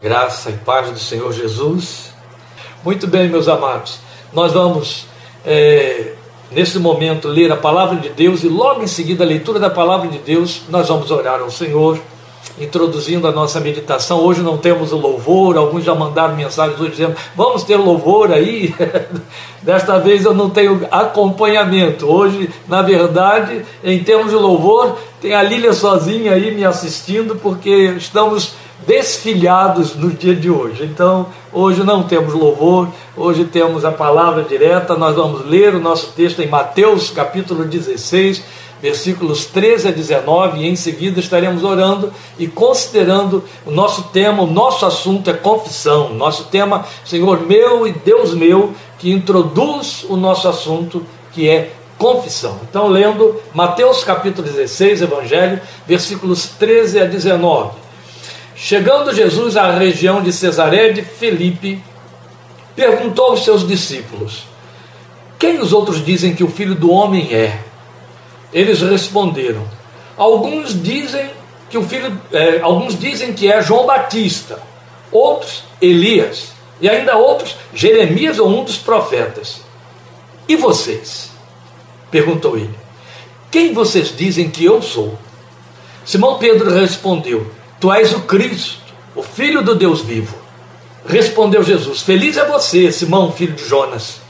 Graça e paz do Senhor Jesus. Muito bem, meus amados, nós vamos, é, nesse momento, ler a palavra de Deus e logo em seguida a leitura da palavra de Deus, nós vamos orar ao Senhor, introduzindo a nossa meditação. Hoje não temos o louvor, alguns já mandaram mensagens hoje dizendo: vamos ter louvor aí. Desta vez eu não tenho acompanhamento. Hoje, na verdade, em termos de louvor, tem a Lília sozinha aí me assistindo, porque estamos desfilhados no dia de hoje. Então, hoje não temos louvor, hoje temos a palavra direta. Nós vamos ler o nosso texto em Mateus, capítulo 16, versículos 13 a 19, e em seguida estaremos orando e considerando o nosso tema, o nosso assunto é confissão. Nosso tema, Senhor meu e Deus meu, que introduz o nosso assunto, que é confissão. Então, lendo Mateus capítulo 16, Evangelho, versículos 13 a 19. Chegando Jesus à região de Cesaré de Felipe, perguntou aos seus discípulos: Quem os outros dizem que o filho do homem é? Eles responderam: Alguns dizem que o filho, é, alguns dizem que é João Batista, outros Elias, e ainda outros Jeremias ou um dos profetas. E vocês? perguntou ele. Quem vocês dizem que eu sou? Simão Pedro respondeu: Tu és o Cristo, o Filho do Deus vivo. Respondeu Jesus: Feliz é você, Simão, filho de Jonas,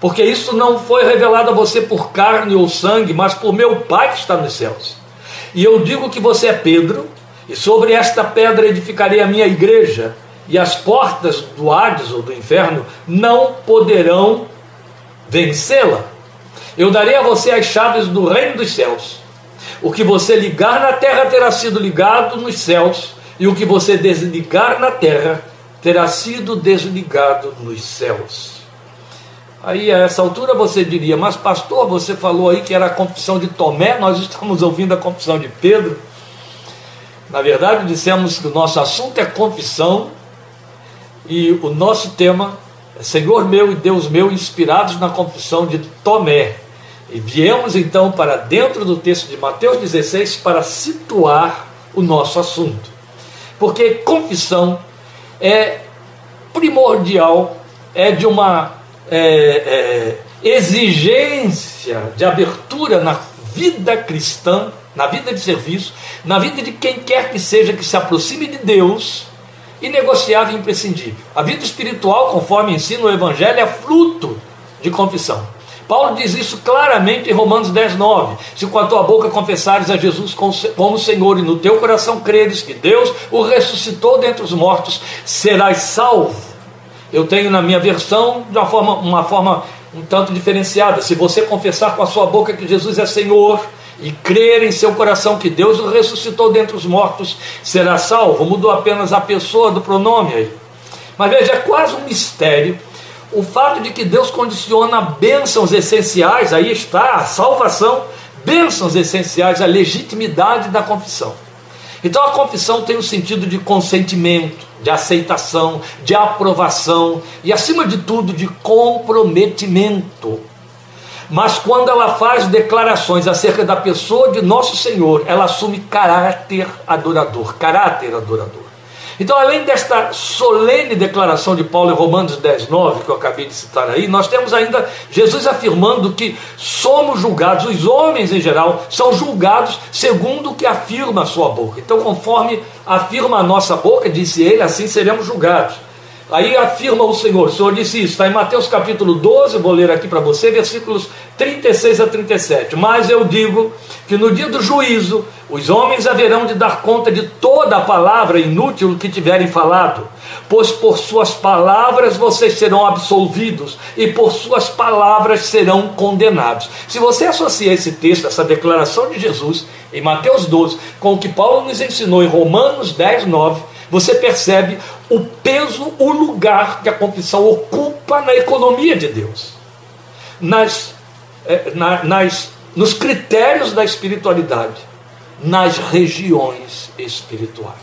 porque isso não foi revelado a você por carne ou sangue, mas por meu Pai que está nos céus. E eu digo que você é Pedro, e sobre esta pedra edificarei a minha igreja, e as portas do Hades ou do inferno não poderão vencê-la. Eu darei a você as chaves do reino dos céus. O que você ligar na terra terá sido ligado nos céus, e o que você desligar na terra terá sido desligado nos céus. Aí a essa altura você diria, mas pastor, você falou aí que era a confissão de Tomé, nós estamos ouvindo a confissão de Pedro. Na verdade, dissemos que o nosso assunto é confissão e o nosso tema é Senhor meu e Deus meu, inspirados na confissão de Tomé. E viemos então para dentro do texto de Mateus 16 para situar o nosso assunto. Porque confissão é primordial, é de uma é, é, exigência de abertura na vida cristã, na vida de serviço, na vida de quem quer que seja que se aproxime de Deus, inegociável e imprescindível. A vida espiritual, conforme ensina o Evangelho, é fruto de confissão. Paulo diz isso claramente em Romanos 10, 9. Se com a tua boca confessares a Jesus como Senhor e no teu coração creres que Deus o ressuscitou dentre os mortos, serás salvo. Eu tenho na minha versão de uma forma, uma forma um tanto diferenciada. Se você confessar com a sua boca que Jesus é Senhor e crer em seu coração que Deus o ressuscitou dentre os mortos, será salvo. Mudou apenas a pessoa do pronome aí. Mas veja, é quase um mistério o fato de que Deus condiciona bênçãos essenciais, aí está a salvação, bênçãos essenciais, a legitimidade da confissão. Então a confissão tem o um sentido de consentimento, de aceitação, de aprovação e, acima de tudo, de comprometimento. Mas quando ela faz declarações acerca da pessoa de nosso Senhor, ela assume caráter adorador, caráter adorador. Então, além desta solene declaração de Paulo em Romanos 10, 9, que eu acabei de citar aí, nós temos ainda Jesus afirmando que somos julgados, os homens em geral são julgados segundo o que afirma a sua boca. Então, conforme afirma a nossa boca, disse ele, assim seremos julgados. Aí afirma o Senhor, o Senhor disse isso, está em Mateus capítulo 12, vou ler aqui para você, versículos 36 a 37. Mas eu digo que no dia do juízo, os homens haverão de dar conta de toda a palavra inútil que tiverem falado, pois por suas palavras vocês serão absolvidos e por suas palavras serão condenados. Se você associa esse texto, essa declaração de Jesus em Mateus 12, com o que Paulo nos ensinou em Romanos 10, 9, você percebe o peso, o lugar que a confissão ocupa na economia de Deus, nas, é, na, nas, nos critérios da espiritualidade, nas regiões espirituais.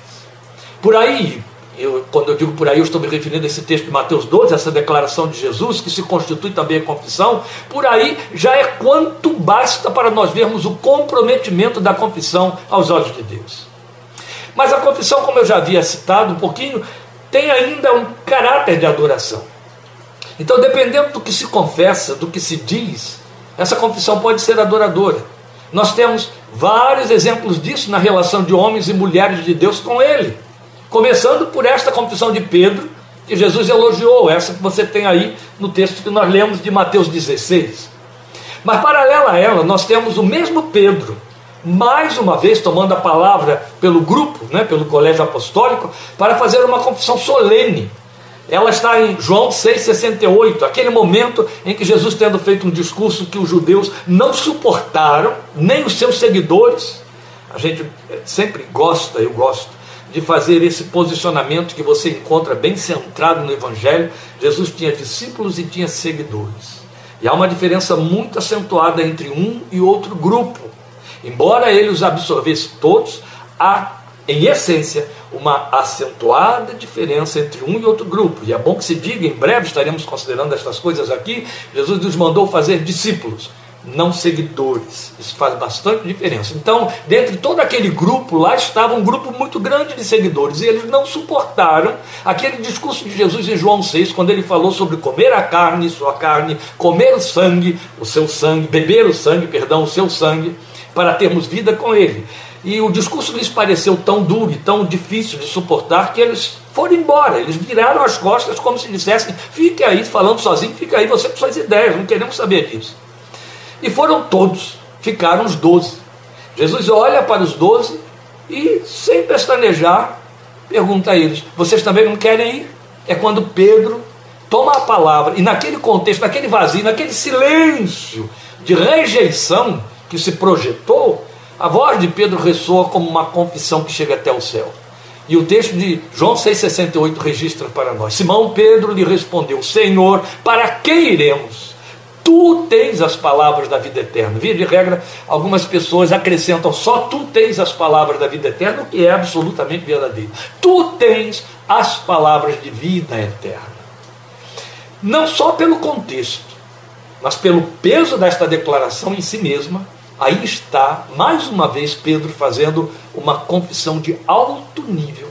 Por aí, eu, quando eu digo por aí, eu estou me referindo a esse texto de Mateus 12, essa declaração de Jesus, que se constitui também a confissão. Por aí já é quanto basta para nós vermos o comprometimento da confissão aos olhos de Deus. Mas a confissão, como eu já havia citado um pouquinho, tem ainda um caráter de adoração. Então, dependendo do que se confessa, do que se diz, essa confissão pode ser adoradora. Nós temos vários exemplos disso na relação de homens e mulheres de Deus com Ele. Começando por esta confissão de Pedro, que Jesus elogiou, essa que você tem aí no texto que nós lemos de Mateus 16. Mas, paralela a ela, nós temos o mesmo Pedro, mais uma vez tomando a palavra pelo grupo, né, pelo colégio apostólico, para fazer uma confissão solene. Ela está em João 6,68, aquele momento em que Jesus, tendo feito um discurso que os judeus não suportaram, nem os seus seguidores. A gente sempre gosta, eu gosto, de fazer esse posicionamento que você encontra bem centrado no Evangelho. Jesus tinha discípulos e tinha seguidores. E há uma diferença muito acentuada entre um e outro grupo. Embora ele os absorvesse todos, há, em essência, uma acentuada diferença entre um e outro grupo. E é bom que se diga, em breve estaremos considerando estas coisas aqui. Jesus nos mandou fazer discípulos, não seguidores. Isso faz bastante diferença. Então, dentre todo aquele grupo, lá estava um grupo muito grande de seguidores, e eles não suportaram aquele discurso de Jesus em João 6, quando ele falou sobre comer a carne, sua carne, comer o sangue, o seu sangue, beber o sangue, perdão, o seu sangue para termos vida com Ele. E o discurso lhes pareceu tão duro e tão difícil de suportar que eles foram embora. Eles viraram as costas como se dissessem: fique aí falando sozinho, fica aí você com suas ideias, não queremos saber disso. E foram todos, ficaram os doze. Jesus olha para os doze e, sem pestanejar, pergunta a eles: vocês também não querem ir? É quando Pedro toma a palavra e, naquele contexto, naquele vazio, naquele silêncio de rejeição, que se projetou, a voz de Pedro ressoa como uma confissão que chega até o céu. E o texto de João 6,68 registra para nós: Simão Pedro lhe respondeu: Senhor, para que iremos? Tu tens as palavras da vida eterna. Via de regra, algumas pessoas acrescentam só tu tens as palavras da vida eterna, o que é absolutamente verdadeiro. Tu tens as palavras de vida eterna. Não só pelo contexto, mas pelo peso desta declaração em si mesma, Aí está, mais uma vez, Pedro fazendo uma confissão de alto nível,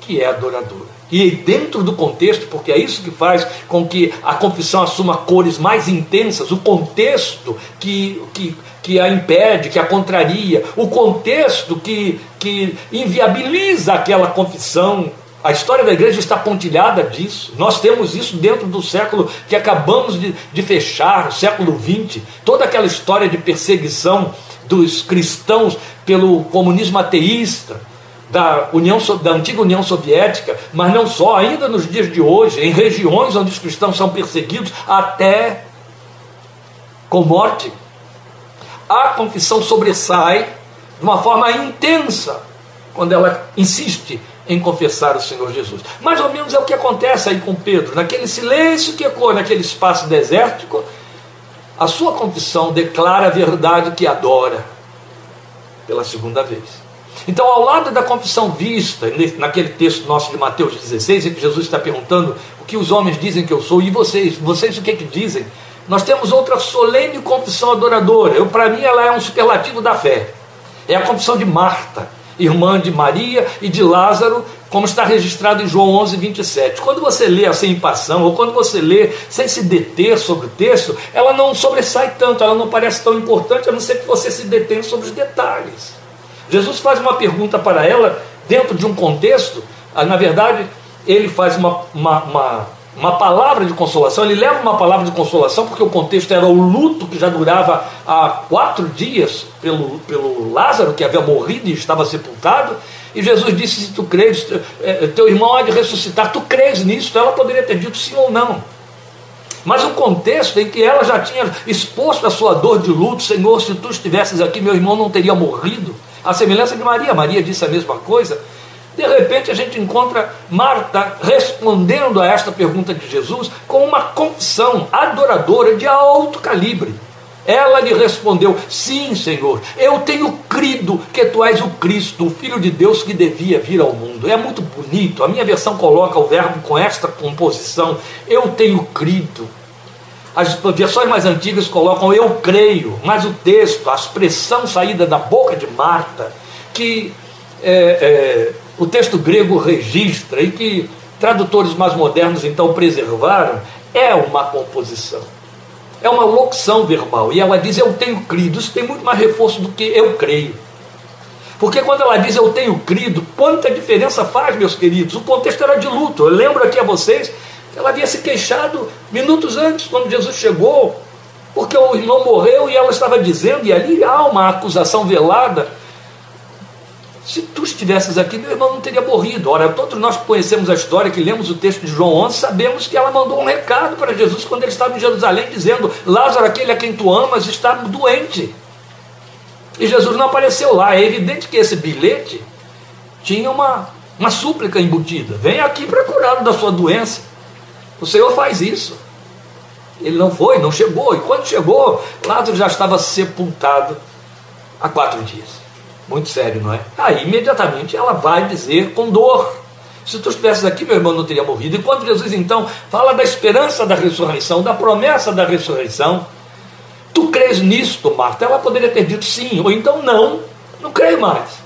que é adoradora. E dentro do contexto, porque é isso que faz com que a confissão assuma cores mais intensas, o contexto que, que, que a impede, que a contraria, o contexto que, que inviabiliza aquela confissão, a história da igreja está pontilhada disso. Nós temos isso dentro do século que acabamos de, de fechar, o século XX. Toda aquela história de perseguição dos cristãos pelo comunismo ateísta, da, União, da antiga União Soviética, mas não só, ainda nos dias de hoje, em regiões onde os cristãos são perseguidos até com morte. A confissão sobressai de uma forma intensa quando ela insiste em confessar o Senhor Jesus. Mais ou menos é o que acontece aí com Pedro, naquele silêncio que ecoa naquele espaço desértico, a sua confissão declara a verdade que adora pela segunda vez. Então, ao lado da confissão vista, naquele texto nosso de Mateus 16, em que Jesus está perguntando o que os homens dizem que eu sou, e vocês, vocês o que, que dizem? Nós temos outra solene confissão adoradora. Para mim, ela é um superlativo da fé. É a confissão de Marta irmã de Maria e de Lázaro, como está registrado em João 11, 27. Quando você lê assim em passão, ou quando você lê sem se deter sobre o texto, ela não sobressai tanto, ela não parece tão importante, a não ser que você se detenha sobre os detalhes. Jesus faz uma pergunta para ela dentro de um contexto, ah, na verdade, ele faz uma, uma, uma uma palavra de consolação, ele leva uma palavra de consolação, porque o contexto era o luto que já durava há quatro dias pelo, pelo Lázaro, que havia morrido e estava sepultado. E Jesus disse: Se tu crês, é, teu irmão há de ressuscitar, tu crês nisso? Ela poderia ter dito sim ou não. Mas o contexto em que ela já tinha exposto a sua dor de luto, Senhor, se tu estivesses aqui, meu irmão não teria morrido. A semelhança de Maria, Maria disse a mesma coisa. De repente a gente encontra Marta respondendo a esta pergunta de Jesus com uma confissão adoradora de alto calibre. Ela lhe respondeu: Sim, Senhor, eu tenho crido que tu és o Cristo, o Filho de Deus que devia vir ao mundo. É muito bonito, a minha versão coloca o verbo com esta composição: Eu tenho crido. As versões mais antigas colocam eu creio, mas o texto, a expressão saída da boca de Marta, que é, o texto grego registra e que tradutores mais modernos então preservaram, é uma composição. É uma locução verbal. E ela diz eu tenho crido. Isso tem muito mais reforço do que eu creio. Porque quando ela diz eu tenho crido, quanta diferença faz, meus queridos? O contexto era de luto. Eu lembro aqui a vocês que ela havia se queixado minutos antes, quando Jesus chegou, porque o irmão morreu e ela estava dizendo, e ali há uma acusação velada. Se tu estivesses aqui, meu irmão não teria morrido. Ora, todos nós que conhecemos a história, que lemos o texto de João 11, sabemos que ela mandou um recado para Jesus quando ele estava em Jerusalém, dizendo: Lázaro, aquele a quem tu amas, está doente. E Jesus não apareceu lá. É evidente que esse bilhete tinha uma, uma súplica embutida: vem aqui para curar da sua doença. O Senhor faz isso. Ele não foi, não chegou. E quando chegou, Lázaro já estava sepultado há quatro dias. Muito sério, não é? Aí imediatamente ela vai dizer com dor. Se tu estivesses aqui, meu irmão não teria morrido. E quando Jesus então fala da esperança da ressurreição, da promessa da ressurreição, Tu crês nisto, Marta? Ela poderia ter dito sim, ou então não, não creio mais.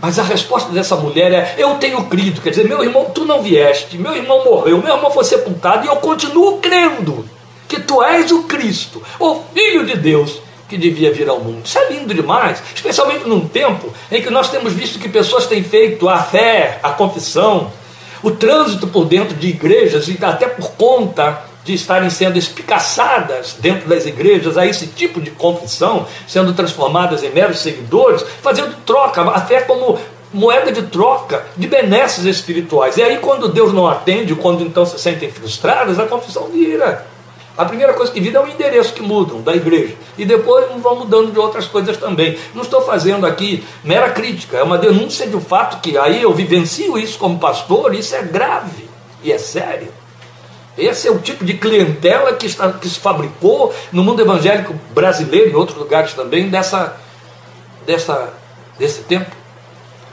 Mas a resposta dessa mulher é: Eu tenho crido. Quer dizer, meu irmão, tu não vieste, meu irmão morreu, meu irmão foi sepultado, e eu continuo crendo que tu és o Cristo, o Filho de Deus que devia vir ao mundo. Isso é lindo demais, especialmente num tempo em que nós temos visto que pessoas têm feito a fé, a confissão, o trânsito por dentro de igrejas e até por conta de estarem sendo espicaçadas dentro das igrejas a esse tipo de confissão, sendo transformadas em meros seguidores, fazendo troca, a fé como moeda de troca de benesses espirituais. E aí, quando Deus não atende, quando então se sentem frustradas, a confissão vira. A primeira coisa que vira é o endereço que mudam da igreja. E depois vão mudando de outras coisas também. Não estou fazendo aqui mera crítica, é uma denúncia de um fato que aí eu vivencio isso como pastor, isso é grave e é sério. Esse é o tipo de clientela que, está, que se fabricou no mundo evangélico brasileiro e outros lugares também dessa, dessa, desse tempo.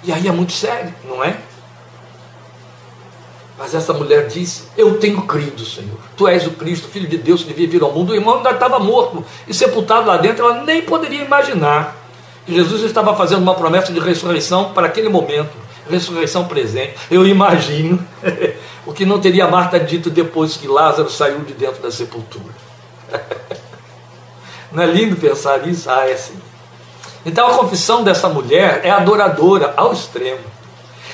E aí é muito sério, não é? Mas essa mulher disse: Eu tenho crido, Senhor. Tu és o Cristo, Filho de Deus que devia vir ao mundo. O irmão ainda estava morto e sepultado lá dentro. Ela nem poderia imaginar que Jesus estava fazendo uma promessa de ressurreição para aquele momento ressurreição presente. Eu imagino o que não teria Marta dito depois que Lázaro saiu de dentro da sepultura. Não é lindo pensar isso? Ah, é sim. Então a confissão dessa mulher é adoradora ao extremo.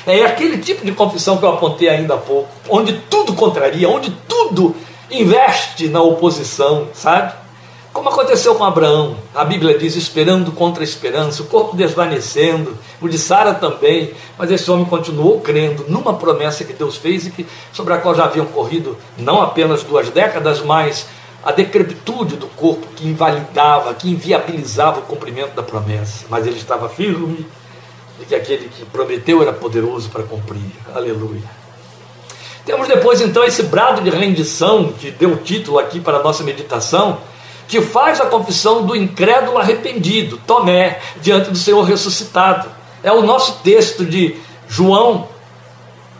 É aquele tipo de confissão que eu apontei ainda há pouco, onde tudo contraria, onde tudo investe na oposição, sabe? Como aconteceu com Abraão, a Bíblia diz: esperando contra a esperança, o corpo desvanecendo, o de Sara também, mas esse homem continuou crendo numa promessa que Deus fez e que, sobre a qual já haviam corrido não apenas duas décadas, mas a decrepitude do corpo que invalidava, que inviabilizava o cumprimento da promessa. Mas ele estava firme de que aquele que prometeu era poderoso para cumprir. Aleluia. Temos depois então esse brado de rendição que deu título aqui para a nossa meditação que faz a confissão do incrédulo arrependido, Tomé, diante do Senhor ressuscitado. É o nosso texto de João,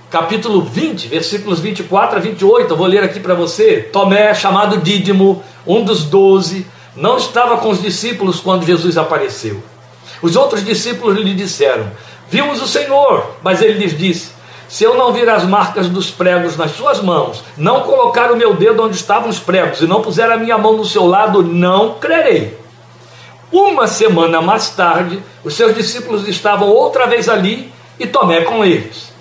capítulo 20, versículos 24 a 28. Eu vou ler aqui para você. Tomé, chamado Dídimo, um dos doze, não estava com os discípulos quando Jesus apareceu. Os outros discípulos lhe disseram: Vimos o Senhor, mas ele lhes disse: se eu não vir as marcas dos pregos nas suas mãos, não colocar o meu dedo onde estavam os pregos e não puser a minha mão no seu lado, não crerei. Uma semana mais tarde, os seus discípulos estavam outra vez ali e Tomé com eles.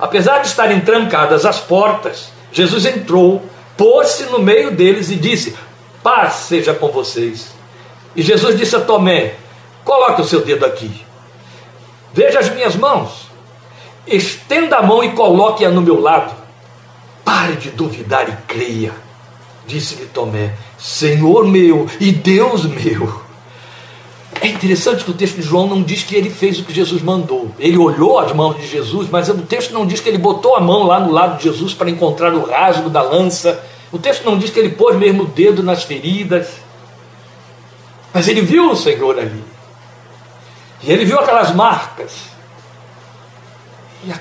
Apesar de estarem trancadas as portas, Jesus entrou, pôs-se no meio deles e disse: Paz seja com vocês. E Jesus disse a Tomé: Coloque o seu dedo aqui. Veja as minhas mãos estenda a mão e coloque-a no meu lado. Pare de duvidar e creia. Disse-lhe Tomé: Senhor meu e Deus meu. É interessante que o texto de João não diz que ele fez o que Jesus mandou. Ele olhou as mãos de Jesus, mas o texto não diz que ele botou a mão lá no lado de Jesus para encontrar o rasgo da lança. O texto não diz que ele pôs mesmo o dedo nas feridas. Mas ele viu o Senhor ali. E ele viu aquelas marcas. E a,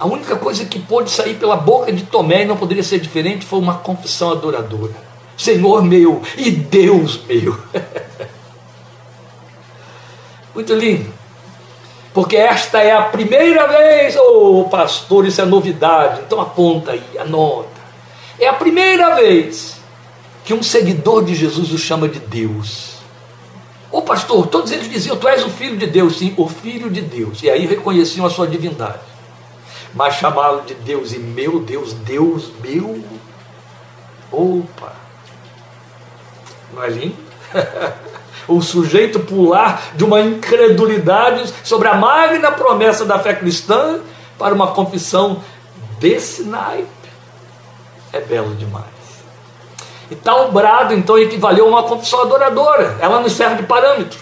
a única coisa que pôde sair pela boca de Tomé e não poderia ser diferente foi uma confissão adoradora: Senhor meu e Deus meu. Muito lindo. Porque esta é a primeira vez, ô oh, pastor, isso é novidade. Então aponta aí, anota. É a primeira vez que um seguidor de Jesus o chama de Deus. Pastor, todos eles diziam: Tu és o filho de Deus, sim, o filho de Deus. E aí reconheciam a sua divindade. Mas chamá-lo de Deus e meu Deus, Deus meu. Opa! Não é lindo? o sujeito pular de uma incredulidade sobre a magna promessa da fé cristã para uma confissão desse naipe. É belo demais. E tal brado, então, equivaleu a uma confissão adoradora. Ela não serve de parâmetro.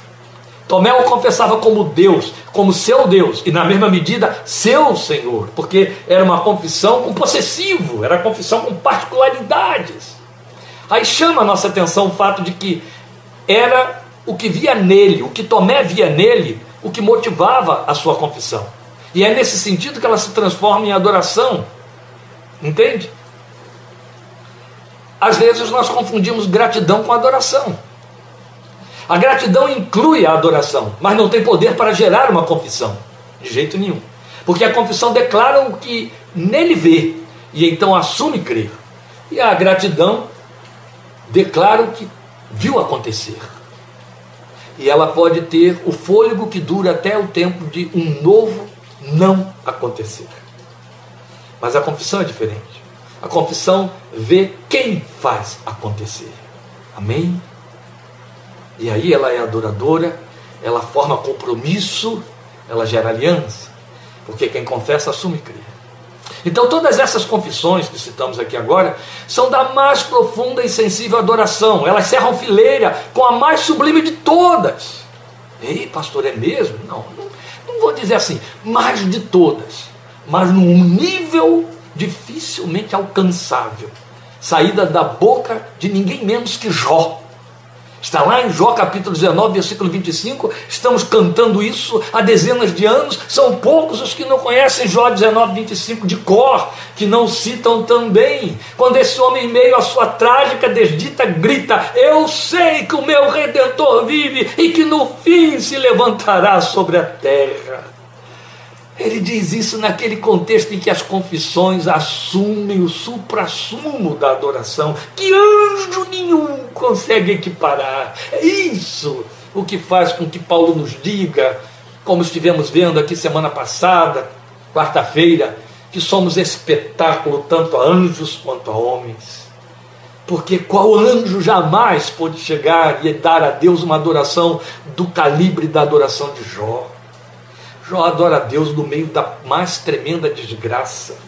Tomé o confessava como Deus, como seu Deus, e na mesma medida, seu Senhor, porque era uma confissão com possessivo, era confissão com particularidades. Aí chama a nossa atenção o fato de que era o que via nele, o que Tomé via nele, o que motivava a sua confissão. E é nesse sentido que ela se transforma em adoração. Entende? Às vezes nós confundimos gratidão com adoração. A gratidão inclui a adoração, mas não tem poder para gerar uma confissão, de jeito nenhum. Porque a confissão declara o que nele vê e então assume crer. E a gratidão declara o que viu acontecer. E ela pode ter o fôlego que dura até o tempo de um novo não acontecer. Mas a confissão é diferente. A confissão vê quem faz acontecer. Amém? E aí ela é adoradora, ela forma compromisso, ela gera aliança. Porque quem confessa assume crer. Então, todas essas confissões que citamos aqui agora são da mais profunda e sensível adoração. Elas cerram fileira com a mais sublime de todas. Ei, pastor, é mesmo? Não, não, não vou dizer assim, mais de todas, mas num nível dificilmente alcançável saída da boca de ninguém menos que Jó. Está lá em Jó capítulo 19, versículo 25. Estamos cantando isso há dezenas de anos. São poucos os que não conhecem Jó 19, 25 de cor, que não citam também. Quando esse homem, em meio à sua trágica desdita, grita: Eu sei que o meu redentor vive e que no fim se levantará sobre a terra. Ele diz isso naquele contexto em que as confissões assumem o supra-sumo da adoração, que anjo nenhum consegue equiparar. É isso o que faz com que Paulo nos diga, como estivemos vendo aqui semana passada, quarta-feira, que somos espetáculo tanto a anjos quanto a homens. Porque qual anjo jamais pôde chegar e dar a Deus uma adoração do calibre da adoração de Jó? Jó adora a Deus no meio da mais tremenda desgraça.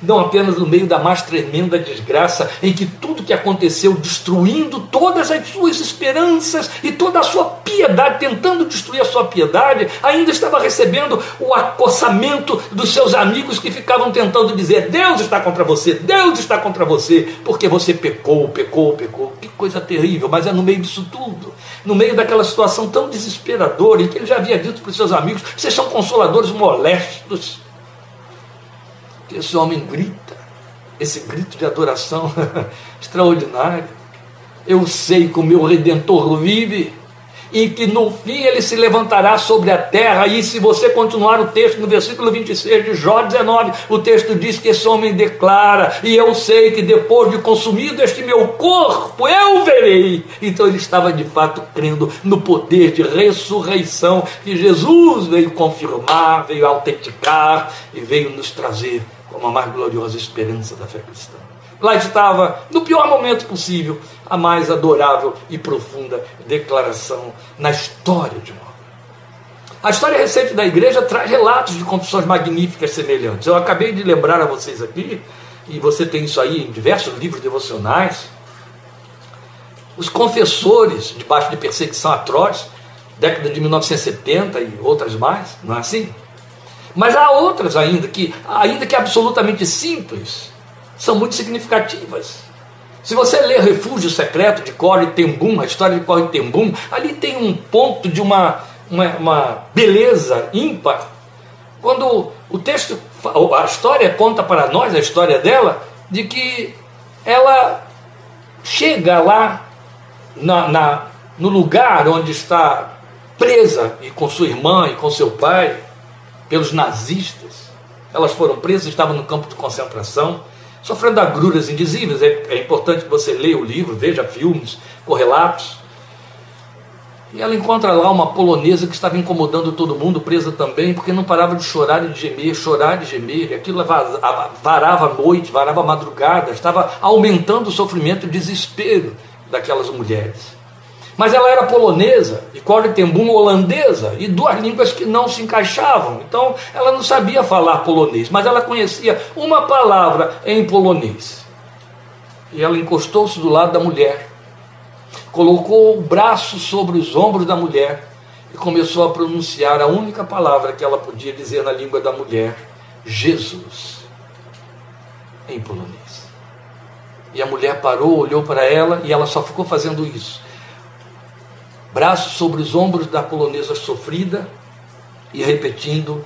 Não apenas no meio da mais tremenda desgraça, em que tudo que aconteceu, destruindo todas as suas esperanças e toda a sua piedade, tentando destruir a sua piedade, ainda estava recebendo o acossamento dos seus amigos que ficavam tentando dizer: Deus está contra você, Deus está contra você, porque você pecou, pecou, pecou. Que coisa terrível, mas é no meio disso tudo no meio daquela situação tão desesperadora, em que ele já havia dito para os seus amigos: vocês são consoladores molestos. Esse homem grita, esse grito de adoração extraordinário. Eu sei que o meu redentor vive e que no fim ele se levantará sobre a terra. E se você continuar o texto no versículo 26 de Jó 19, o texto diz que esse homem declara: E eu sei que depois de consumido este meu corpo, eu verei. Então ele estava de fato crendo no poder de ressurreição que Jesus veio confirmar, veio autenticar e veio nos trazer como a mais gloriosa esperança da fé cristã. Lá estava, no pior momento possível, a mais adorável e profunda declaração na história de uma a história recente da igreja traz relatos de confissões magníficas semelhantes. Eu acabei de lembrar a vocês aqui, e você tem isso aí em diversos livros devocionais. Os confessores, debaixo de perseguição atroz, década de 1970 e outras mais, não é assim? Mas há outras ainda que, ainda que absolutamente simples, são muito significativas. Se você ler Refúgio Secreto de Corey Tembum, a história de Corey Tembum, ali tem um ponto de uma, uma, uma beleza ímpar. Quando o texto, a história conta para nós, a história dela, de que ela chega lá na, na, no lugar onde está presa e com sua irmã e com seu pai, pelos nazistas. Elas foram presas, estavam no campo de concentração, sofrendo agruras indizíveis. É, é importante que você leia o livro, veja filmes, correlatos. E ela encontra lá uma polonesa que estava incomodando todo mundo, presa também, porque não parava de chorar e de gemer, chorar e gemer. Aquilo varava a noite, varava a madrugada, estava aumentando o sofrimento e o desespero daquelas mulheres. Mas ela era polonesa e Corintembum holandesa e duas línguas que não se encaixavam. Então ela não sabia falar polonês, mas ela conhecia uma palavra em polonês. E ela encostou-se do lado da mulher colocou o braço sobre os ombros da mulher e começou a pronunciar a única palavra que ela podia dizer na língua da mulher: Jesus, em polonês. E a mulher parou, olhou para ela e ela só ficou fazendo isso. Braço sobre os ombros da polonesa sofrida e repetindo,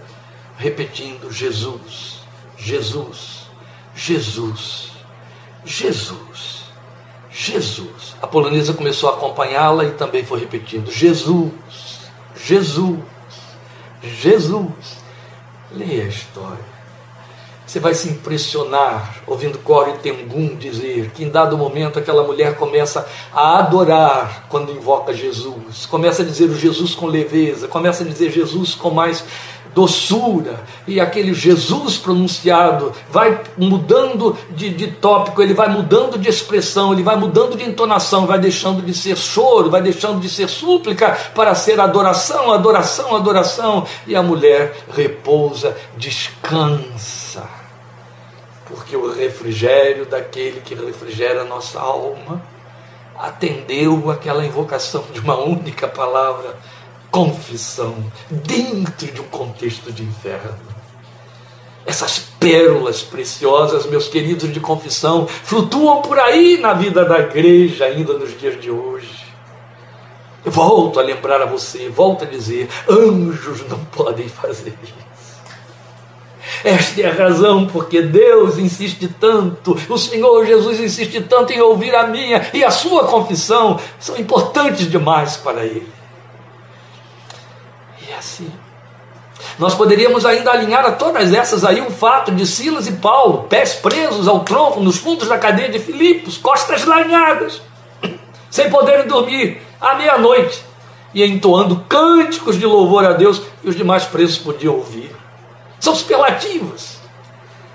repetindo: Jesus, Jesus, Jesus, Jesus. Jesus. A polonesa começou a acompanhá-la e também foi repetindo: Jesus, Jesus, Jesus. Leia a história. Você vai se impressionar ouvindo Corey Tengun dizer que em dado momento aquela mulher começa a adorar quando invoca Jesus, começa a dizer o Jesus com leveza, começa a dizer Jesus com mais doçura, e aquele Jesus pronunciado vai mudando de, de tópico, ele vai mudando de expressão, ele vai mudando de entonação, vai deixando de ser choro, vai deixando de ser súplica para ser adoração, adoração, adoração, e a mulher repousa, descansa, porque o refrigério daquele que refrigera a nossa alma atendeu aquela invocação de uma única palavra confissão dentro de um contexto de inferno. Essas pérolas preciosas, meus queridos de confissão, flutuam por aí na vida da igreja ainda nos dias de hoje. Eu volto a lembrar a você, volto a dizer: anjos não podem fazer isso. Esta é a razão porque Deus insiste tanto, o Senhor Jesus insiste tanto em ouvir a minha e a sua confissão, são importantes demais para Ele assim. Nós poderíamos ainda alinhar a todas essas aí o fato de Silas e Paulo, pés presos ao tronco nos fundos da cadeia de Filipos, costas lanhadas, sem poderem dormir à meia-noite e entoando cânticos de louvor a Deus que os demais presos podiam ouvir. São superlativos.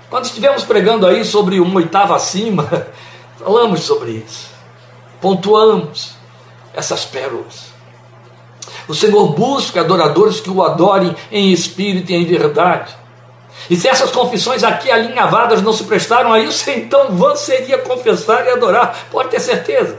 Quando estivemos pregando aí sobre uma oitava acima, falamos sobre isso, pontuamos essas pérolas. O Senhor busca adoradores que o adorem em espírito e em verdade. E se essas confissões aqui alinhavadas não se prestaram a isso, então vã seria confessar e adorar, pode ter certeza.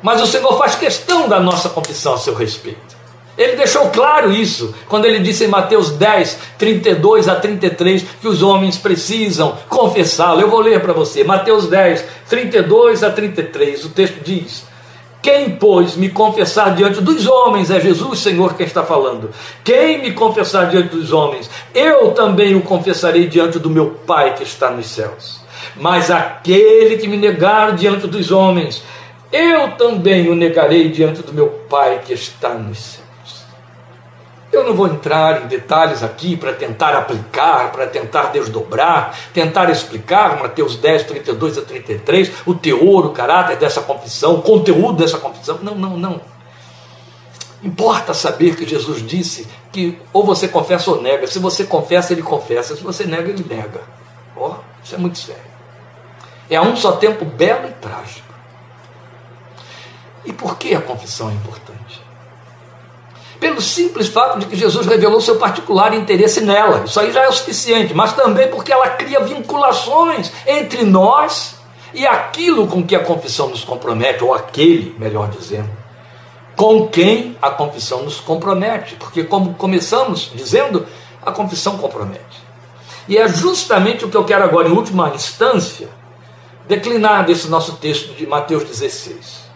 Mas o Senhor faz questão da nossa confissão a seu respeito. Ele deixou claro isso quando ele disse em Mateus 10, 32 a 33 que os homens precisam confessá-lo. Eu vou ler para você. Mateus 10, 32 a 33. O texto diz: quem, pois, me confessar diante dos homens, é Jesus, Senhor, quem está falando. Quem me confessar diante dos homens, eu também o confessarei diante do meu Pai que está nos céus. Mas aquele que me negar diante dos homens, eu também o negarei diante do meu Pai que está nos céus. Eu não vou entrar em detalhes aqui para tentar aplicar, para tentar desdobrar, tentar explicar, Mateus 10, 32 a 33, o teor, o caráter dessa confissão, o conteúdo dessa confissão. Não, não, não. Importa saber que Jesus disse que ou você confessa ou nega. Se você confessa, ele confessa. Se você nega, ele nega. Ó, oh, isso é muito sério. É a um só tempo belo e trágico. E por que a confissão é importante? Pelo simples fato de que Jesus revelou seu particular interesse nela. Isso aí já é o suficiente, mas também porque ela cria vinculações entre nós e aquilo com que a confissão nos compromete, ou aquele, melhor dizendo, com quem a confissão nos compromete, porque, como começamos dizendo, a confissão compromete. E é justamente o que eu quero agora, em última instância, declinar desse nosso texto de Mateus 16.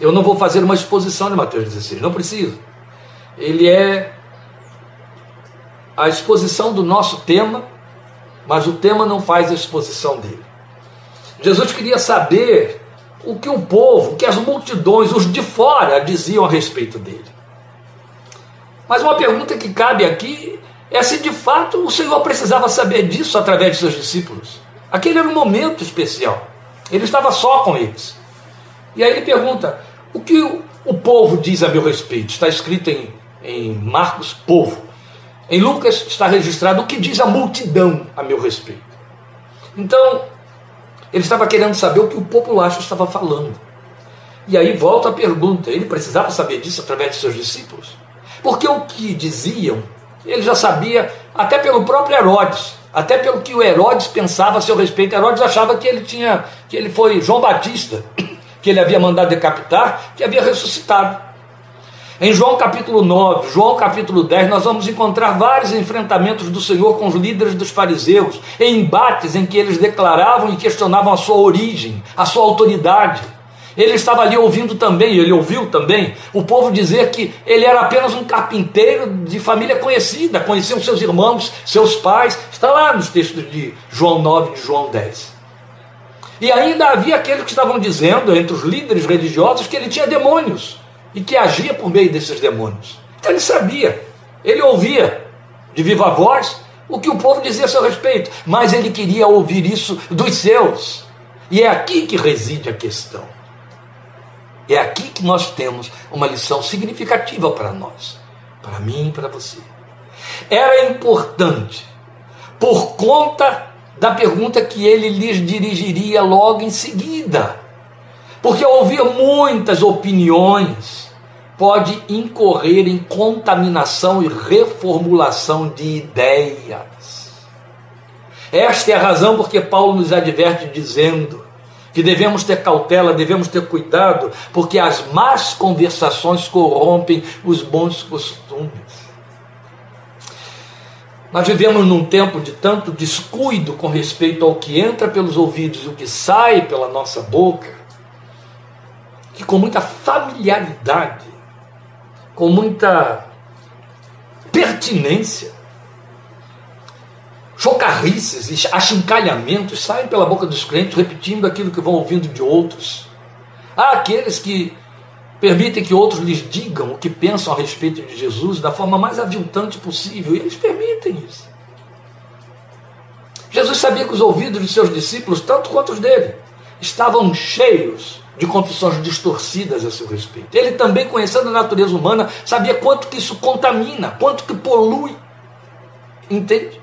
Eu não vou fazer uma exposição de Mateus 16, não preciso ele é a exposição do nosso tema, mas o tema não faz a exposição dele. Jesus queria saber o que o povo, o que as multidões, os de fora diziam a respeito dele. Mas uma pergunta que cabe aqui é se de fato o Senhor precisava saber disso através de seus discípulos. Aquele era um momento especial. Ele estava só com eles. E aí ele pergunta: o que o, povo diz a meu respeito? Está escrito em, em Marcos, povo. Em Lucas está registrado o que diz a multidão a meu respeito. Então, ele estava querendo saber o que o populacho estava falando. E aí volta a pergunta: ele precisava saber disso através de seus discípulos? Porque o que diziam, ele já sabia, até pelo próprio Herodes, até pelo que o Herodes pensava a seu respeito. Herodes achava que ele tinha, que ele foi João Batista, que ele havia mandado decapitar, que havia ressuscitado. Em João capítulo 9, João capítulo 10, nós vamos encontrar vários enfrentamentos do Senhor com os líderes dos fariseus, em embates em que eles declaravam e questionavam a sua origem, a sua autoridade. Ele estava ali ouvindo também, ele ouviu também, o povo dizer que ele era apenas um carpinteiro de família conhecida, conheciam seus irmãos, seus pais, está lá nos textos de João 9 e de João 10. E ainda havia aqueles que estavam dizendo, entre os líderes religiosos, que ele tinha demônios e que agia por meio desses demônios. Então ele sabia, ele ouvia de viva voz o que o povo dizia a seu respeito, mas ele queria ouvir isso dos seus. E é aqui que reside a questão. É aqui que nós temos uma lição significativa para nós, para mim e para você. Era importante, por conta da pergunta que ele lhes dirigiria logo em seguida. Porque ao ouvir muitas opiniões, pode incorrer em contaminação e reformulação de ideias. Esta é a razão porque Paulo nos adverte dizendo que devemos ter cautela, devemos ter cuidado, porque as más conversações corrompem os bons costumes. Nós vivemos num tempo de tanto descuido com respeito ao que entra pelos ouvidos e o que sai pela nossa boca, que com muita familiaridade, com muita pertinência, chocarrices, achincalhamentos saem pela boca dos crentes repetindo aquilo que vão ouvindo de outros. Há aqueles que permitem que outros lhes digam o que pensam a respeito de Jesus da forma mais aviltante possível, e eles permitem isso. Jesus sabia que os ouvidos de seus discípulos, tanto quanto os dele, estavam cheios de confissões distorcidas a seu respeito. Ele também, conhecendo a natureza humana, sabia quanto que isso contamina, quanto que polui. Entende?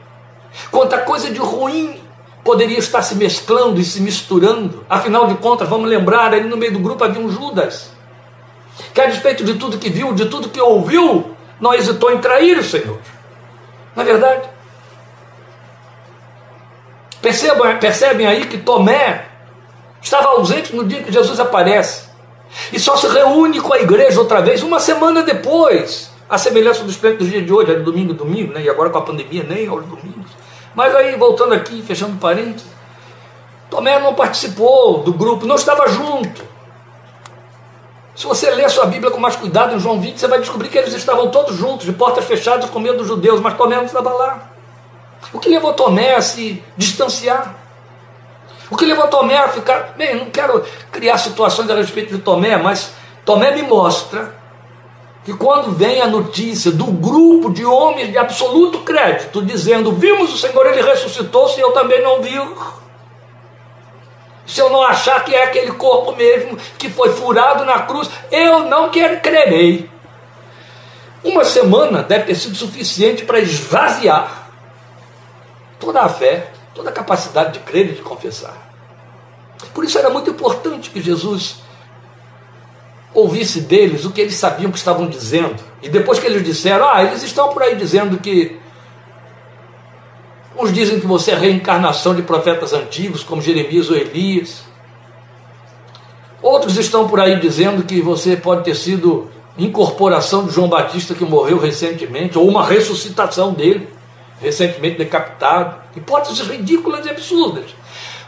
Quanta coisa de ruim poderia estar se mesclando e se misturando. Afinal de contas, vamos lembrar, ali no meio do grupo havia um Judas, que a despeito de tudo que viu, de tudo que ouviu, não hesitou em trair o Senhor. Não é verdade? Percebam, percebem aí que Tomé Estava ausente no dia que Jesus aparece. E só se reúne com a igreja outra vez uma semana depois. A semelhança dos crentes do dia de hoje, é domingo, domingo, né? e agora com a pandemia nem aos domingos. Mas aí, voltando aqui, fechando parênteses, Tomé não participou do grupo, não estava junto. Se você ler sua Bíblia com mais cuidado em João 20, você vai descobrir que eles estavam todos juntos, de portas fechadas, com medo dos judeus, mas Tomé não estava lá. O que levou Tomé a se distanciar? O que levou Tomé a ficar. Bem, não quero criar situações a respeito de Tomé, mas Tomé me mostra que quando vem a notícia do grupo de homens de absoluto crédito dizendo: Vimos o Senhor, ele ressuscitou, se eu também não vi. Se eu não achar que é aquele corpo mesmo que foi furado na cruz, eu não quero crerei. Uma semana deve ter sido suficiente para esvaziar toda a fé toda a capacidade de crer e de confessar. Por isso era muito importante que Jesus ouvisse deles o que eles sabiam que estavam dizendo. E depois que eles disseram, ah, eles estão por aí dizendo que. Uns dizem que você é reencarnação de profetas antigos, como Jeremias ou Elias. Outros estão por aí dizendo que você pode ter sido incorporação de João Batista que morreu recentemente, ou uma ressuscitação dele recentemente decapitado, hipóteses ridículas e absurdas,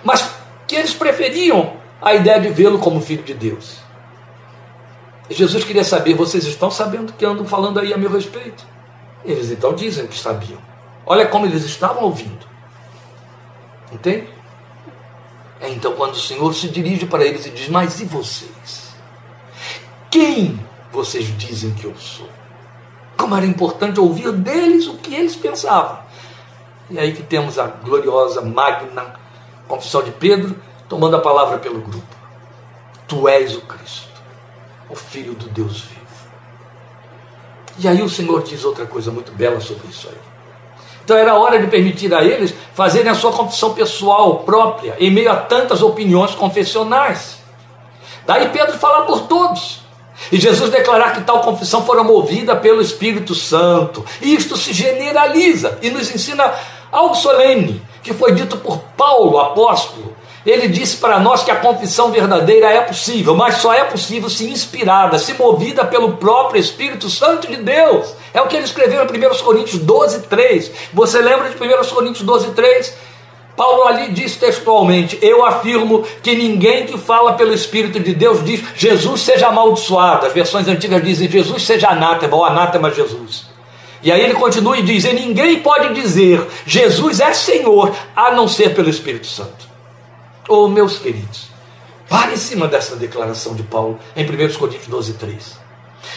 mas que eles preferiam a ideia de vê-lo como filho de Deus. E Jesus queria saber: vocês estão sabendo que andam falando aí a meu respeito? Eles então dizem que sabiam. Olha como eles estavam ouvindo. Entende? É então quando o Senhor se dirige para eles e diz: Mas e vocês? Quem vocês dizem que eu sou? Como era importante ouvir deles o que eles pensavam. E aí que temos a gloriosa, magna confissão de Pedro, tomando a palavra pelo grupo. Tu és o Cristo, o Filho do Deus vivo. E aí o Senhor diz outra coisa muito bela sobre isso aí. Então era hora de permitir a eles fazerem a sua confissão pessoal própria, em meio a tantas opiniões confessionais. Daí Pedro fala por todos. E Jesus declarar que tal confissão fora movida pelo Espírito Santo. E isto se generaliza e nos ensina algo solene, que foi dito por Paulo, apóstolo. Ele disse para nós que a confissão verdadeira é possível, mas só é possível se inspirada, se movida pelo próprio Espírito Santo de Deus. É o que ele escreveu em 1 Coríntios 12, 3. Você lembra de 1 Coríntios 12, 3? Paulo ali diz textualmente: Eu afirmo que ninguém que fala pelo Espírito de Deus diz Jesus seja amaldiçoado. As versões antigas dizem Jesus seja anátema ou anátema Jesus. E aí ele continua e diz: E ninguém pode dizer Jesus é Senhor a não ser pelo Espírito Santo. Oh, meus queridos, pare em cima dessa declaração de Paulo em 1 Coríntios 12, 3.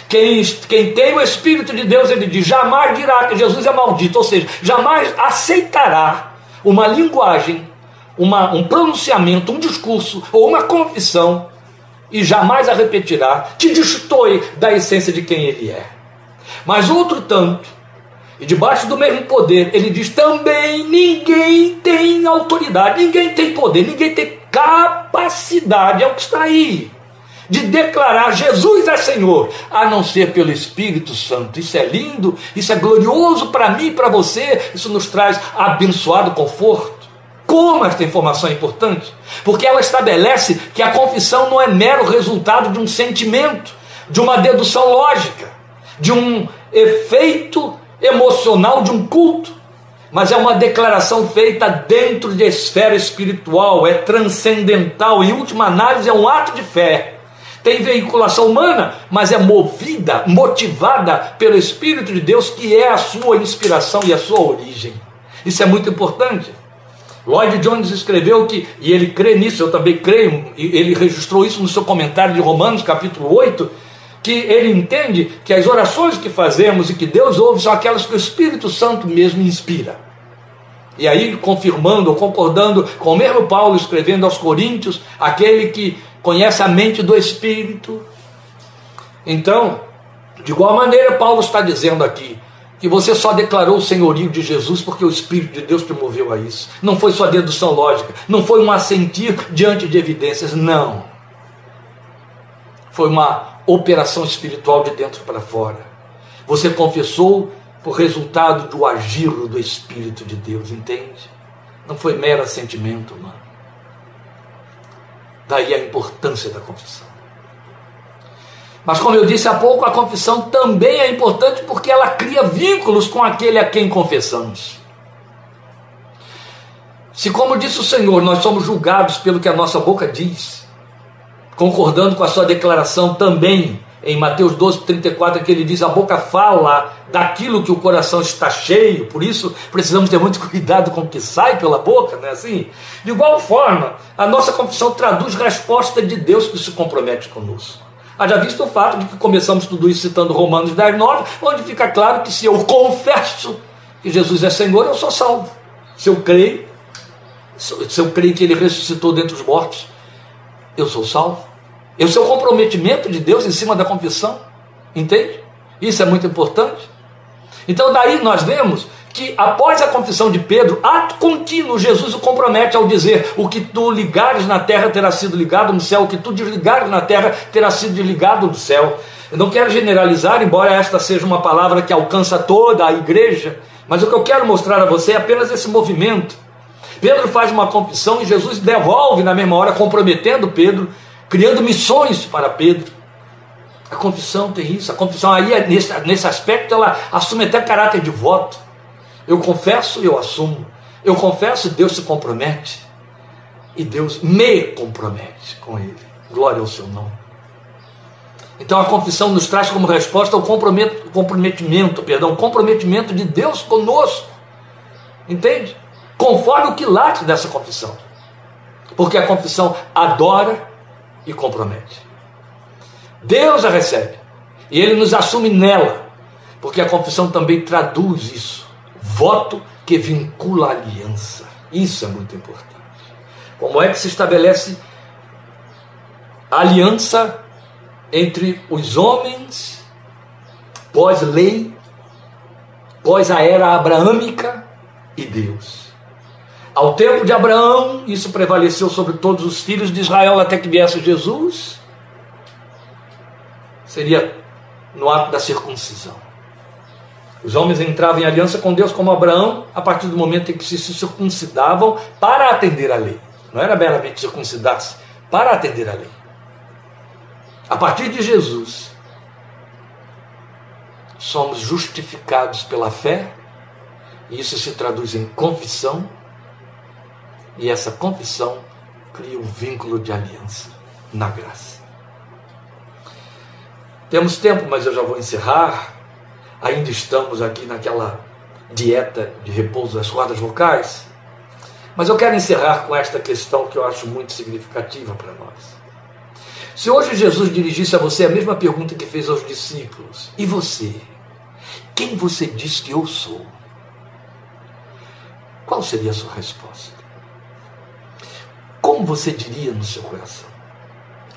Quem, quem tem o Espírito de Deus, ele diz: jamais dirá que Jesus é maldito, ou seja, jamais aceitará uma linguagem, uma, um pronunciamento, um discurso ou uma confissão e jamais a repetirá, te destoe da essência de quem ele é. Mas outro tanto, e debaixo do mesmo poder, ele diz também: ninguém tem autoridade, ninguém tem poder, ninguém tem capacidade, é o que está aí, de declarar Jesus é Senhor, a não ser pelo Espírito Santo. Isso é lindo, isso é glorioso para mim e para você, isso nos traz abençoado conforto. Como esta informação é importante? Porque ela estabelece que a confissão não é mero resultado de um sentimento, de uma dedução lógica, de um efeito emocional de um culto, mas é uma declaração feita dentro de esfera espiritual, é transcendental, em última análise, é um ato de fé tem veiculação humana, mas é movida, motivada pelo Espírito de Deus, que é a sua inspiração e a sua origem. Isso é muito importante. Lloyd Jones escreveu que, e ele crê nisso, eu também creio, ele registrou isso no seu comentário de Romanos, capítulo 8, que ele entende que as orações que fazemos e que Deus ouve são aquelas que o Espírito Santo mesmo inspira. E aí, confirmando concordando com o mesmo Paulo escrevendo aos Coríntios, aquele que conhece a mente do Espírito. Então, de igual maneira, Paulo está dizendo aqui que você só declarou o senhorio de Jesus porque o Espírito de Deus te moveu a isso. Não foi sua dedução lógica, não foi um assentir diante de evidências, não. Foi uma operação espiritual de dentro para fora. Você confessou por resultado do agir do Espírito de Deus, entende? Não foi mero assentimento, mano. Daí a importância da confissão. Mas, como eu disse há pouco, a confissão também é importante porque ela cria vínculos com aquele a quem confessamos. Se, como disse o Senhor, nós somos julgados pelo que a nossa boca diz, concordando com a sua declaração também em Mateus 12, 34, que ele diz: a boca fala daquilo que o coração está cheio, por isso precisamos ter muito cuidado com o que sai pela boca, não é assim? De igual forma, a nossa confissão traduz resposta de Deus que se compromete conosco. Haja visto o fato de que começamos tudo isso citando Romanos 10, 9, onde fica claro que se eu confesso que Jesus é Senhor, eu sou salvo. Se eu creio, se eu creio que Ele ressuscitou dentre os mortos, eu sou salvo. É o comprometimento de Deus em cima da confissão. Entende? Isso é muito importante. Então, daí nós vemos que após a confissão de Pedro, ato contínuo, Jesus o compromete ao dizer: O que tu ligares na terra terá sido ligado no céu, o que tu desligares na terra terá sido desligado no céu. Eu não quero generalizar, embora esta seja uma palavra que alcança toda a igreja, mas o que eu quero mostrar a você é apenas esse movimento. Pedro faz uma confissão e Jesus devolve na mesma hora, comprometendo Pedro criando missões para Pedro. A confissão tem isso, a confissão aí, nesse, nesse aspecto, ela assume até caráter de voto. Eu confesso, eu assumo. Eu confesso, Deus se compromete. E Deus me compromete com Ele. Glória ao seu nome. Então a confissão nos traz como resposta o comprometimento, perdão, o comprometimento de Deus conosco. Entende? Conforme o quilate dessa confissão. Porque a confissão adora, e compromete. Deus a recebe e ele nos assume nela. Porque a confissão também traduz isso. Voto que vincula a aliança. Isso é muito importante. Como é que se estabelece a aliança entre os homens pós-lei, pós a era abraâmica e Deus? Ao tempo de Abraão, isso prevaleceu sobre todos os filhos de Israel até que viesse Jesus. Seria no ato da circuncisão. Os homens entravam em aliança com Deus como Abraão a partir do momento em que se circuncidavam para atender à lei. Não era meramente circuncidar-se, para atender à lei. A partir de Jesus, somos justificados pela fé, e isso se traduz em confissão e essa confissão cria um vínculo de aliança na graça. Temos tempo, mas eu já vou encerrar. Ainda estamos aqui naquela dieta de repouso das cordas vocais. Mas eu quero encerrar com esta questão que eu acho muito significativa para nós. Se hoje Jesus dirigisse a você a mesma pergunta que fez aos discípulos: E você? Quem você diz que eu sou? Qual seria a sua resposta? Como você diria no seu coração?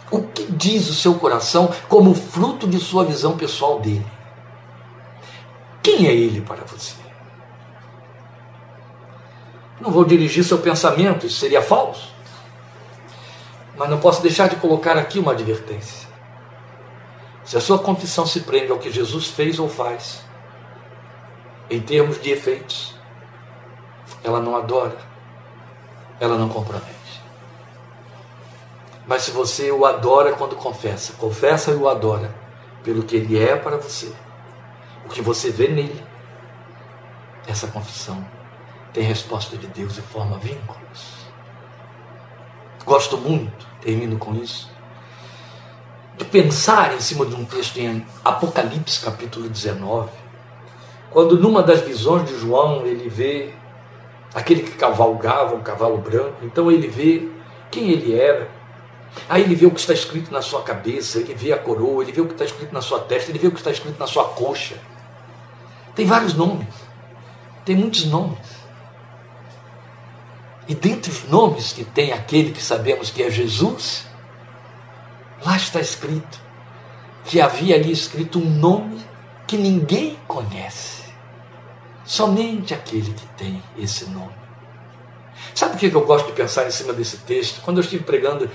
O que diz o seu coração como fruto de sua visão pessoal dele? Quem é ele para você? Não vou dirigir seu pensamento, isso seria falso. Mas não posso deixar de colocar aqui uma advertência. Se a sua confissão se prende ao que Jesus fez ou faz, em termos de efeitos, ela não adora, ela não compromete. Mas se você o adora quando confessa, confessa e o adora pelo que ele é para você, o que você vê nele, essa confissão tem resposta de Deus e forma vínculos. Gosto muito, termino com isso, de pensar em cima de um texto em Apocalipse capítulo 19, quando numa das visões de João ele vê aquele que cavalgava um cavalo branco, então ele vê quem ele era, Aí ele vê o que está escrito na sua cabeça, ele vê a coroa, ele vê o que está escrito na sua testa, ele vê o que está escrito na sua coxa. Tem vários nomes, tem muitos nomes. E dentre os nomes que tem aquele que sabemos que é Jesus, lá está escrito que havia ali escrito um nome que ninguém conhece, somente aquele que tem esse nome. Sabe o que eu gosto de pensar em cima desse texto? Quando eu estive pregando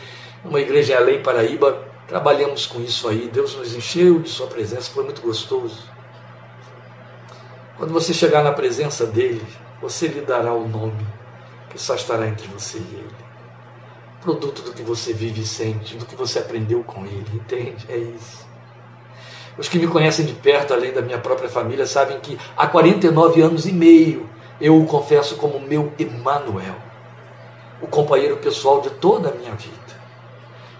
uma igreja em Além Paraíba, trabalhamos com isso aí. Deus nos encheu de Sua presença, foi muito gostoso. Quando você chegar na presença dele, você lhe dará o nome que só estará entre você e ele. Produto do que você vive e sente, do que você aprendeu com ele, entende? É isso. Os que me conhecem de perto, além da minha própria família, sabem que há 49 anos e meio eu o confesso como meu Emanuel, o companheiro pessoal de toda a minha vida.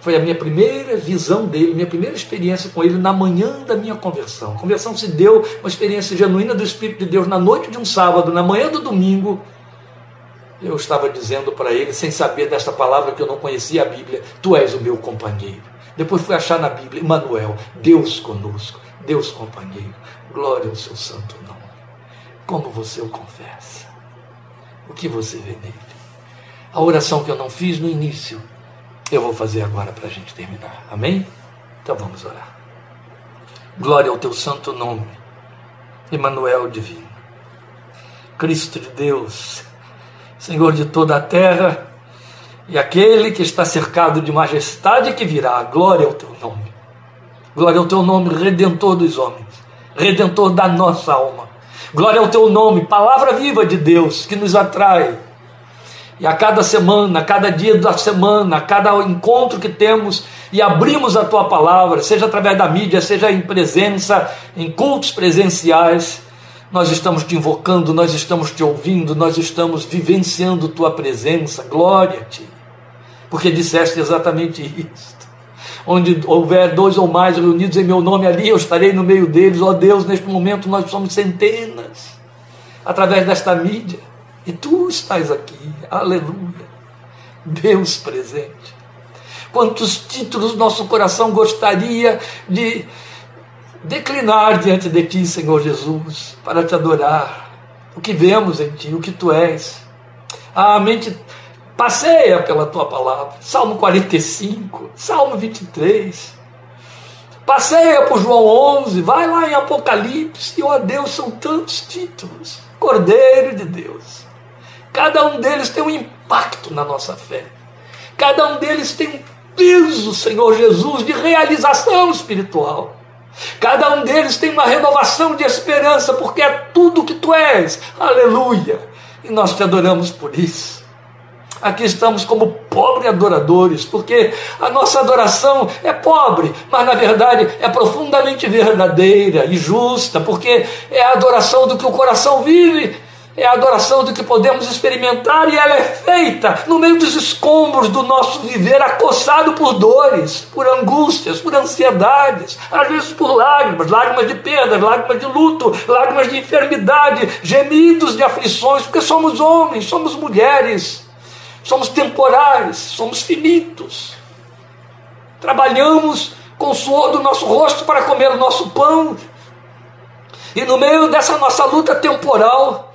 Foi a minha primeira visão dele, minha primeira experiência com ele na manhã da minha conversão. A conversão se deu, uma experiência genuína do Espírito de Deus, na noite de um sábado, na manhã do domingo. Eu estava dizendo para ele, sem saber desta palavra que eu não conhecia a Bíblia: Tu és o meu companheiro. Depois fui achar na Bíblia, Emmanuel, Deus conosco, Deus companheiro. Glória ao seu santo nome. Como você o confessa? O que você vê nele? A oração que eu não fiz no início, eu vou fazer agora para a gente terminar. Amém? Então vamos orar. Glória ao teu santo nome, Emmanuel divino. Cristo de Deus, Senhor de toda a terra, e aquele que está cercado de majestade que virá, glória ao teu nome. Glória ao teu nome, redentor dos homens, redentor da nossa alma. Glória ao teu nome, palavra viva de Deus que nos atrai e a cada semana, a cada dia da semana, a cada encontro que temos e abrimos a tua palavra, seja através da mídia, seja em presença, em cultos presenciais, nós estamos te invocando, nós estamos te ouvindo, nós estamos vivenciando tua presença. Glória a ti. Porque disseste exatamente isto. Onde houver dois ou mais reunidos em meu nome ali, eu estarei no meio deles. Ó oh Deus, neste momento nós somos centenas através desta mídia e tu estás aqui, aleluia. Deus presente. Quantos títulos nosso coração gostaria de declinar diante de ti, Senhor Jesus, para te adorar. O que vemos em ti, o que tu és. A mente passeia pela tua palavra. Salmo 45, Salmo 23. Passeia por João 11, vai lá em Apocalipse, e oh Deus, são tantos títulos. Cordeiro de Deus. Cada um deles tem um impacto na nossa fé. Cada um deles tem um peso, Senhor Jesus, de realização espiritual. Cada um deles tem uma renovação de esperança, porque é tudo que tu és. Aleluia! E nós te adoramos por isso. Aqui estamos como pobres adoradores, porque a nossa adoração é pobre, mas na verdade é profundamente verdadeira e justa, porque é a adoração do que o coração vive é a adoração do que podemos experimentar e ela é feita no meio dos escombros do nosso viver, acossado por dores, por angústias, por ansiedades, às vezes por lágrimas, lágrimas de perda, lágrimas de luto, lágrimas de enfermidade, gemidos de aflições, porque somos homens, somos mulheres, somos temporais, somos finitos. Trabalhamos com o suor do nosso rosto para comer o nosso pão. E no meio dessa nossa luta temporal,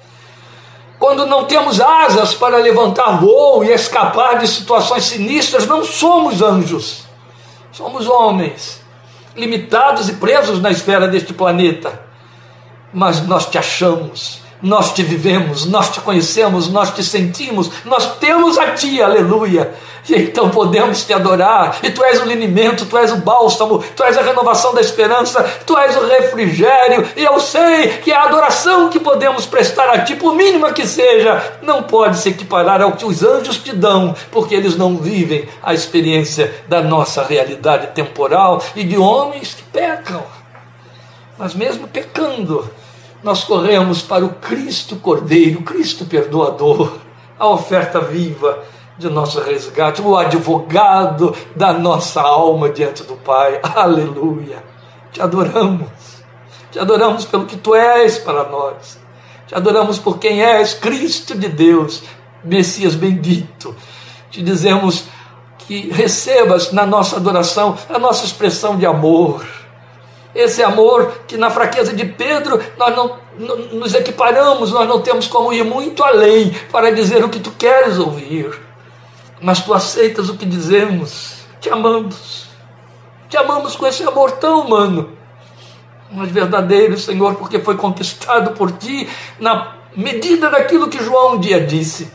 quando não temos asas para levantar voo e escapar de situações sinistras, não somos anjos, somos homens, limitados e presos na esfera deste planeta. Mas nós te achamos, nós te vivemos, nós te conhecemos, nós te sentimos, nós temos a ti, aleluia. E então podemos te adorar, e tu és o linimento, tu és o bálsamo, tu és a renovação da esperança, tu és o refrigério, e eu sei que a adoração que podemos prestar a ti, por mínima que seja, não pode se equiparar ao que os anjos te dão, porque eles não vivem a experiência da nossa realidade temporal e de homens que pecam. Mas mesmo pecando, nós corremos para o Cristo Cordeiro, Cristo Perdoador, a oferta viva de nosso resgate, o advogado da nossa alma diante do Pai. Aleluia. Te adoramos. Te adoramos pelo que tu és para nós. Te adoramos por quem és, Cristo de Deus, Messias bendito. Te dizemos que recebas na nossa adoração a nossa expressão de amor. Esse amor que na fraqueza de Pedro nós não nos equiparamos, nós não temos como ir muito além para dizer o que tu queres ouvir. Mas tu aceitas o que dizemos, te amamos, te amamos com esse amor tão humano, mas verdadeiro, Senhor, porque foi conquistado por ti na medida daquilo que João um dia disse.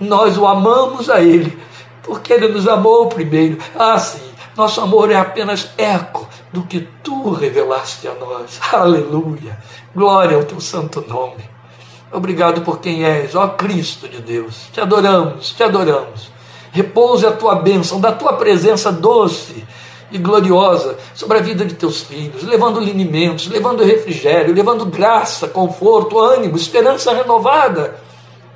Nós o amamos a Ele, porque Ele nos amou primeiro. Ah, sim, nosso amor é apenas eco do que tu revelaste a nós. Aleluia! Glória ao teu santo nome. Obrigado por quem és, ó Cristo de Deus. Te adoramos, te adoramos repouse a tua bênção, da tua presença doce e gloriosa sobre a vida de teus filhos, levando linimentos, levando refrigério, levando graça, conforto, ânimo, esperança renovada,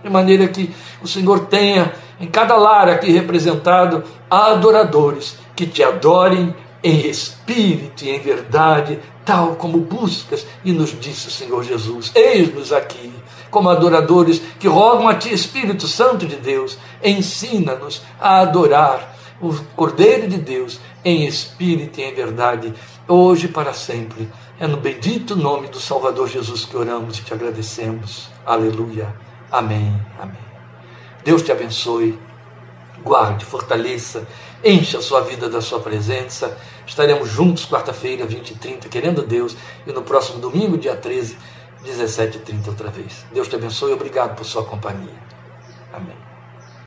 de maneira que o Senhor tenha em cada lar aqui representado adoradores que te adorem em espírito e em verdade, tal como buscas, e nos disse o Senhor Jesus: Eis-nos aqui como adoradores que rogam a Ti, Espírito Santo de Deus, ensina-nos a adorar o Cordeiro de Deus em espírito e em verdade, hoje e para sempre. É no bendito nome do Salvador Jesus que oramos e te agradecemos. Aleluia. Amém. Amém. Deus te abençoe, guarde, fortaleça, encha a sua vida da sua presença. Estaremos juntos quarta-feira, 20 e 30, querendo Deus, e no próximo domingo, dia 13 17h30 outra vez. Deus te abençoe e obrigado por sua companhia.